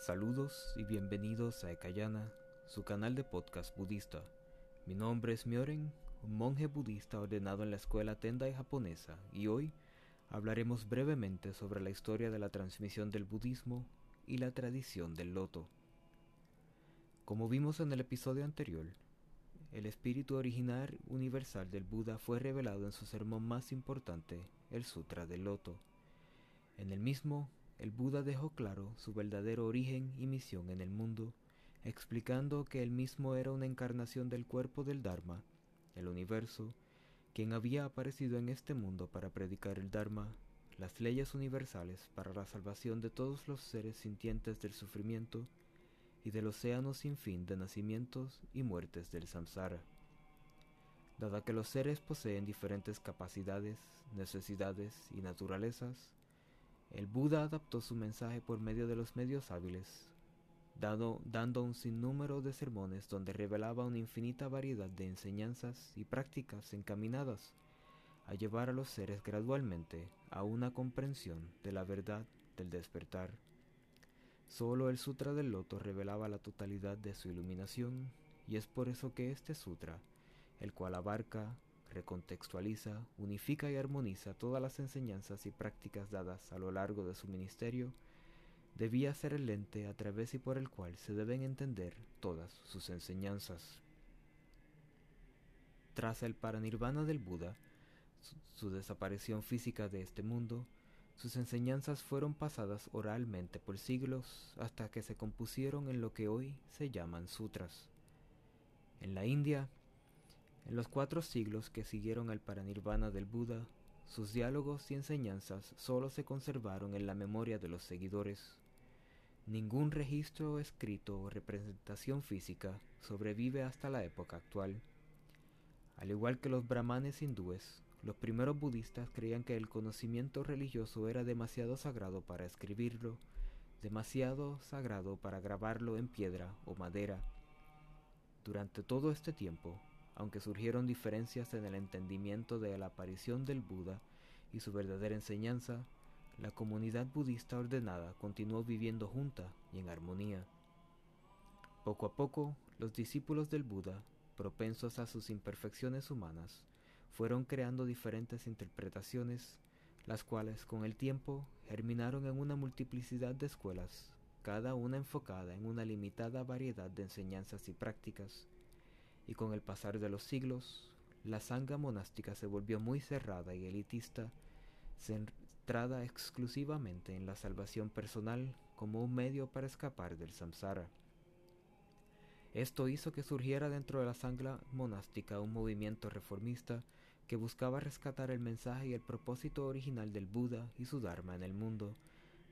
Saludos y bienvenidos a Ekayana, su canal de podcast budista. Mi nombre es Myoren, un monje budista ordenado en la escuela Tendai japonesa, y hoy hablaremos brevemente sobre la historia de la transmisión del budismo y la tradición del loto. Como vimos en el episodio anterior, el espíritu original universal del Buda fue revelado en su sermón más importante, el Sutra del Loto. En el mismo, el Buda dejó claro su verdadero origen y misión en el mundo, explicando que él mismo era una encarnación del cuerpo del Dharma, el universo, quien había aparecido en este mundo para predicar el Dharma, las leyes universales para la salvación de todos los seres sintientes del sufrimiento y del océano sin fin de nacimientos y muertes del samsara. Dada que los seres poseen diferentes capacidades, necesidades y naturalezas, el Buda adaptó su mensaje por medio de los medios hábiles, dando, dando un sinnúmero de sermones donde revelaba una infinita variedad de enseñanzas y prácticas encaminadas a llevar a los seres gradualmente a una comprensión de la verdad del despertar. Solo el Sutra del Loto revelaba la totalidad de su iluminación, y es por eso que este sutra, el cual abarca recontextualiza, unifica y armoniza todas las enseñanzas y prácticas dadas a lo largo de su ministerio, debía ser el lente a través y por el cual se deben entender todas sus enseñanzas. Tras el paranirvana del Buda, su, su, desaparición física de este mundo, sus enseñanzas fueron pasadas oralmente por siglos hasta que se compusieron en lo que hoy se llaman sutras. En la India, en los cuatro siglos que siguieron al paranirvana del Buda, sus diálogos y enseñanzas solo se conservaron en la memoria de los seguidores. Ningún registro escrito o representación física sobrevive hasta la época actual. Al igual que los brahmanes hindúes, los primeros budistas creían que el conocimiento religioso era demasiado sagrado para escribirlo, demasiado sagrado para grabarlo en piedra o madera. Durante todo este tiempo, aunque surgieron diferencias en el entendimiento de la aparición del Buda y su verdadera enseñanza, la comunidad budista ordenada continuó viviendo junta y en armonía. Poco a poco, los discípulos del Buda, propensos a sus imperfecciones humanas, fueron creando diferentes interpretaciones, las cuales con el tiempo germinaron en una multiplicidad de escuelas, cada una enfocada en una limitada variedad de enseñanzas y prácticas, y con el pasar de los siglos, la sanga monástica se volvió muy cerrada y elitista, centrada exclusivamente en la salvación personal como un medio para escapar del samsara. Esto hizo que surgiera dentro de la sangha monástica un movimiento reformista que buscaba rescatar el mensaje y el propósito original del Buda y su Dharma en el mundo,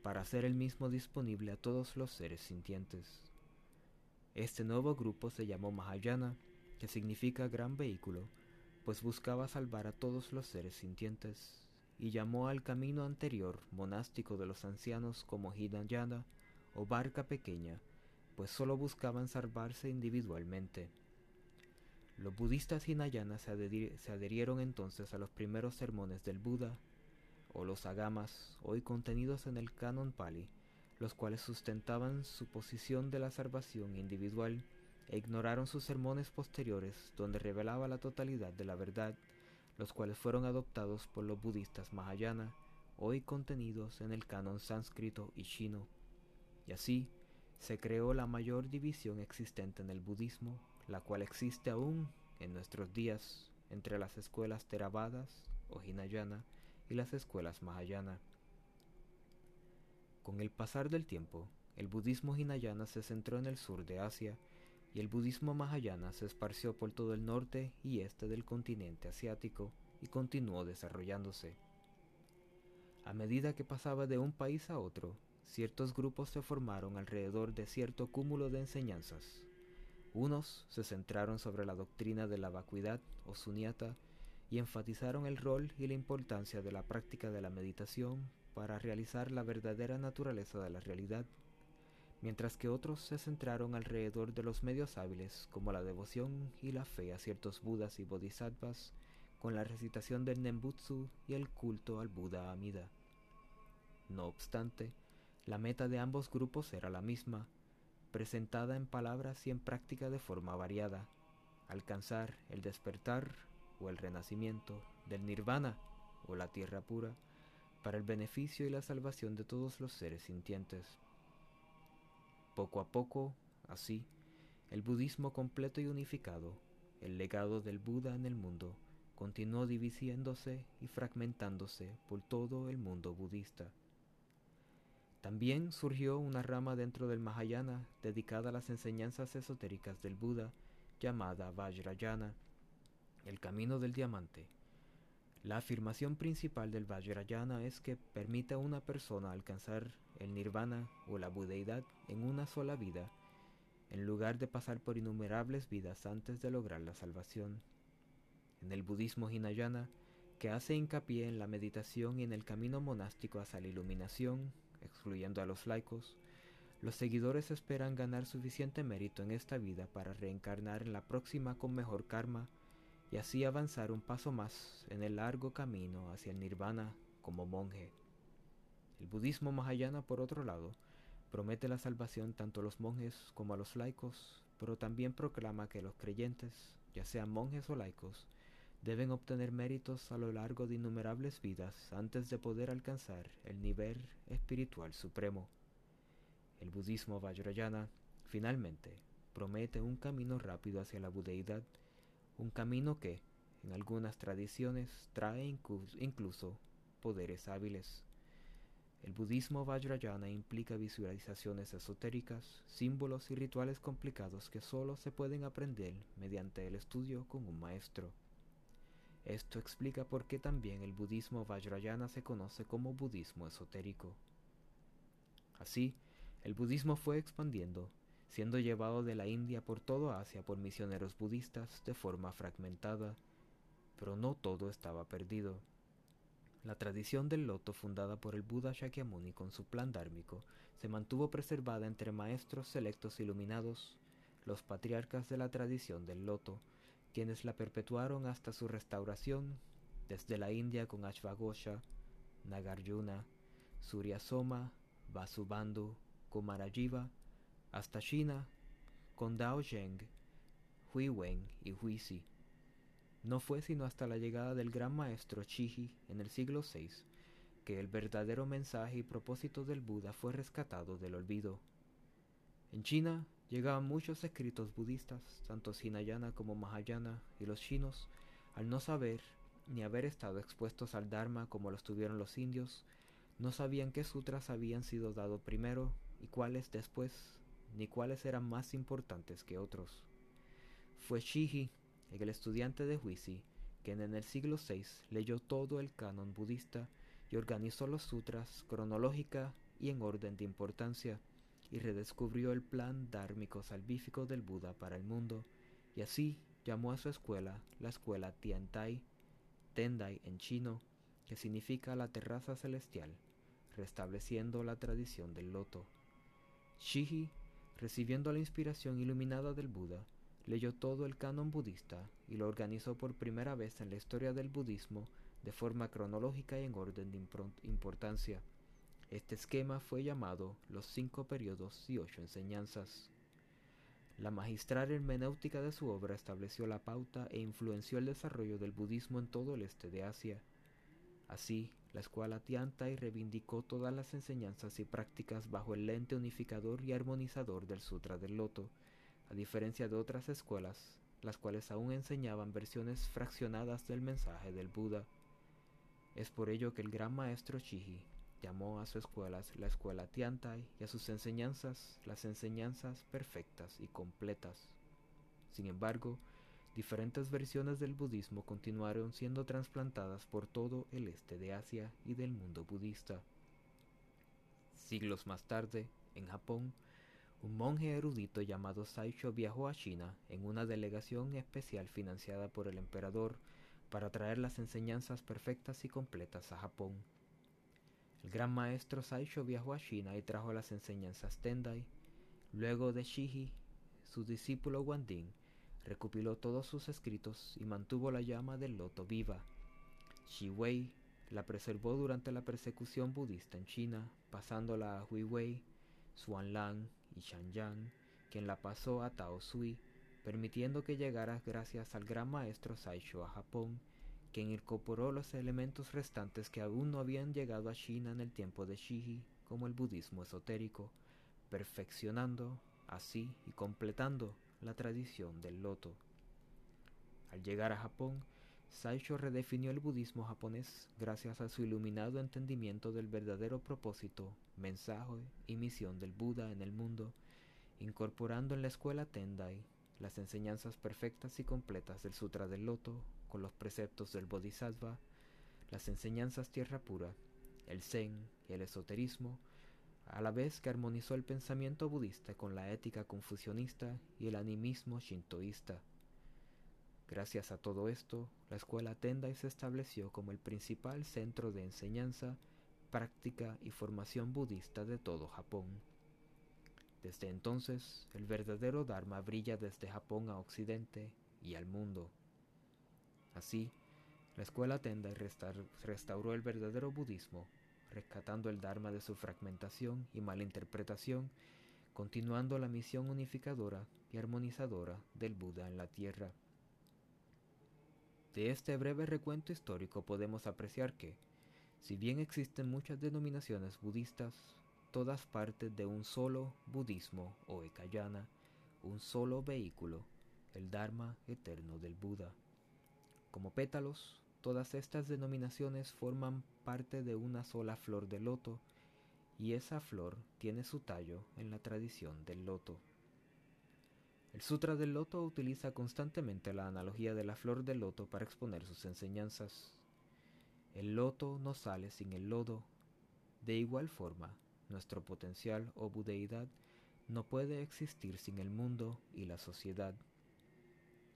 para hacer el mismo disponible a todos los seres sintientes. Este nuevo grupo se llamó Mahayana, que significa gran vehículo, pues buscaba salvar a todos los seres sintientes, y llamó al camino anterior monástico de los ancianos como Hinayana o barca pequeña, pues solo buscaban salvarse individualmente. Los budistas hinayanas se, se, adherieron entonces a los primeros sermones del Buda, o los agamas, hoy contenidos en el canon Pali, los cuales sustentaban su posición de la salvación individual e ignoraron sus sermones posteriores donde revelaba la totalidad de la verdad, los cuales fueron adoptados por los budistas Mahayana, hoy contenidos en el canon sánscrito y chino. Y así se creó la mayor división existente en el budismo, la cual existe aún en nuestros días entre las escuelas Theravadas o Hinayana y las escuelas Mahayana. Con el pasar del tiempo, el budismo Hinayana se centró en el sur de Asia el budismo Mahayana se esparció por todo el norte y este del continente asiático y continuó desarrollándose. A medida que pasaba de un país a otro, ciertos grupos se formaron alrededor de cierto cúmulo de enseñanzas. Unos se centraron sobre la doctrina de la vacuidad o sunyata y enfatizaron el rol y la importancia de la práctica de la meditación para realizar la verdadera naturaleza de la realidad, mientras que otros se centraron alrededor de los medios hábiles como la devoción y la fe a ciertos budas y bodhisattvas con la recitación del Nembutsu y el culto al Buda Amida. No obstante, La meta de ambos grupos era la misma, presentada en palabras y en práctica de forma variada, alcanzar el despertar o el renacimiento del nirvana o la tierra pura para el beneficio y la salvación de todos los seres sintientes. Poco a poco, así, el budismo completo y unificado, el legado del Buda en el mundo, continuó divisiéndose y fragmentándose por todo el mundo budista. También surgió una rama dentro del Mahayana dedicada a las enseñanzas esotéricas del Buda llamada Vajrayana, el camino del diamante. La afirmación principal del Vajrayana es que permite a una persona alcanzar el nirvana o la budeidad en una sola vida, en lugar de pasar por innumerables vidas antes de lograr la salvación. En el budismo hinayana, que hace hincapié en la meditación y en el camino monástico hacia la iluminación, excluyendo a los laicos, los seguidores esperan ganar suficiente mérito en esta vida para reencarnar en la próxima con mejor karma y así avanzar un paso más en el largo camino hacia el nirvana como monje. El budismo mahayana, por otro lado, promete la salvación tanto a los monjes como a los laicos, pero también proclama que los creyentes, ya sean monjes o laicos, deben obtener méritos a lo largo de innumerables vidas antes de poder alcanzar el nivel espiritual supremo. El budismo Vajrayana, finalmente, promete un camino rápido hacia la budeidad, un camino que, en algunas tradiciones, trae incluso poderes hábiles. El budismo Vajrayana implica visualizaciones esotéricas, símbolos y rituales complicados que solo se pueden aprender mediante el estudio con un maestro. Esto explica por qué también el budismo Vajrayana se conoce como budismo esotérico. Así, el budismo fue expandiendo, siendo llevado de la India por todo Asia por misioneros budistas de forma fragmentada, pero no todo estaba perdido. La tradición del loto fundada por el Buda Shakyamuni con su plan dármico se mantuvo preservada entre maestros selectos iluminados, los patriarcas de la tradición del loto, quienes la perpetuaron hasta su restauración desde la India con Ashvagosha, Nagarjuna, Suryasoma, Vasubandhu, Kumarajiva, hasta China con Dao Zheng, Hui Wen y Hui Si. No fue sino hasta la llegada del gran maestro Chihi en el siglo VI que el verdadero mensaje y propósito del Buda fue rescatado del olvido. En China llegaban muchos escritos budistas, tanto Hinayana como Mahayana, y los chinos, al no saber ni haber estado expuestos al Dharma como lo estuvieron los indios, no sabían qué sutras habían sido dados primero y cuáles después, ni cuáles eran más importantes que otros. Fue Shihi, el estudiante de Huisi, quien en el siglo VI leyó todo el canon budista y organizó los sutras cronológica y en orden de importancia, y redescubrió el plan dármico salvífico del Buda para el mundo, y así llamó a su escuela la escuela Tiantai, Tendai en chino, que significa la terraza celestial, restableciendo la tradición del loto. Shihi, recibiendo la inspiración iluminada del Buda, leyó todo el canon budista y lo organizó por primera vez en la historia del budismo de forma cronológica y en orden de importancia. Este esquema fue llamado los cinco periodos y ocho enseñanzas. La magistral hermenéutica de su obra estableció la pauta e influenció el desarrollo del budismo en todo el este de Asia. Así, la escuela Tiantai reivindicó todas las enseñanzas y prácticas bajo el lente unificador y armonizador del Sutra del Loto, a diferencia de otras escuelas, las cuales aún enseñaban versiones fraccionadas del mensaje del Buda. Es por ello que el gran maestro Chihi llamó a su escuela la escuela Tiantai y a sus enseñanzas las enseñanzas perfectas y completas. Sin embargo, diferentes versiones del budismo continuaron siendo trasplantadas por todo el este de Asia y del mundo budista. Siglos más tarde, en Japón, un monje erudito llamado Saisho viajó a China en una delegación especial financiada por el emperador para traer las enseñanzas perfectas y completas a Japón. El gran maestro Saisho viajó a China y trajo las enseñanzas Tendai. Luego de Shihi, su discípulo Wanding recopiló todos sus escritos y mantuvo la llama del loto viva. Shi Wei la preservó durante la persecución budista en China, pasándola a Huiwei, Xuanlang y Shanyang, quien la pasó a Tao Sui, permitiendo que llegara gracias al gran maestro Saisho a Japón, quien incorporó los elementos restantes que aún no habían llegado a China en el tiempo de Shiji, como el budismo esotérico, perfeccionando así y completando la tradición del loto. Al llegar a Japón, Saisho redefinió el budismo japonés gracias a su iluminado entendimiento del verdadero propósito, mensaje y misión del Buda en el mundo, incorporando en la escuela Tendai las enseñanzas perfectas y completas del Sutra del Loto con los preceptos del Bodhisattva, las enseñanzas tierra pura, el Zen y el esoterismo, a la vez que armonizó el pensamiento budista con la ética confucionista y el animismo shintoísta. Gracias a todo esto, la escuela Tendai se estableció como el principal centro de enseñanza, práctica y formación budista de todo Japón. Desde entonces, el verdadero Dharma brilla desde Japón a Occidente y al mundo. Así, la escuela Tendai restauró el verdadero budismo, rescatando el Dharma de su fragmentación y malinterpretación, continuando la misión unificadora y armonizadora del Buda en la tierra. De este breve recuento histórico podemos apreciar que, si bien existen muchas denominaciones budistas, todas partes de un solo budismo o ekayana, un solo vehículo, el Dharma eterno del Buda. Como pétalos, todas estas denominaciones forman parte de una sola flor de loto, y esa flor tiene su tallo en la tradición del loto. El Sutra del Loto utiliza constantemente la analogía de la flor del loto para exponer sus enseñanzas. El loto no sale sin el lodo. De igual forma, nuestro potencial o budeidad no puede existir sin el mundo y la sociedad.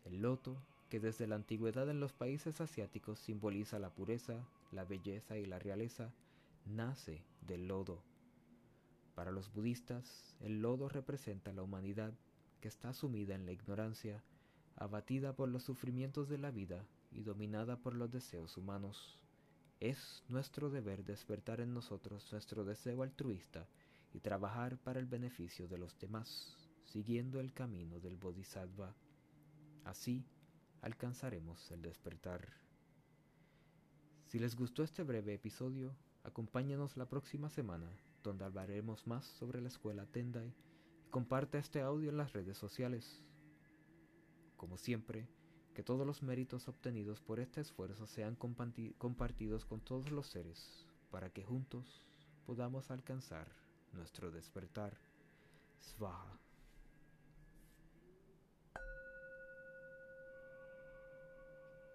El loto, que desde la antigüedad en los países asiáticos simboliza la pureza, la belleza y la realeza, nace del lodo. Para los budistas, el lodo representa la humanidad que está sumida en la ignorancia, abatida por los sufrimientos de la vida y dominada por los deseos humanos. Es nuestro deber despertar en nosotros nuestro deseo altruista y trabajar para el beneficio de los demás, siguiendo el camino del Bodhisattva. Así alcanzaremos el despertar. Si les gustó este breve episodio, acompáñenos la próxima semana, donde hablaremos más sobre la escuela Tendai y comparte este audio en las redes sociales. Como siempre, que todos los méritos obtenidos por este esfuerzo sean compartidos con todos los seres, para que juntos podamos alcanzar nuestro despertar. Svaha.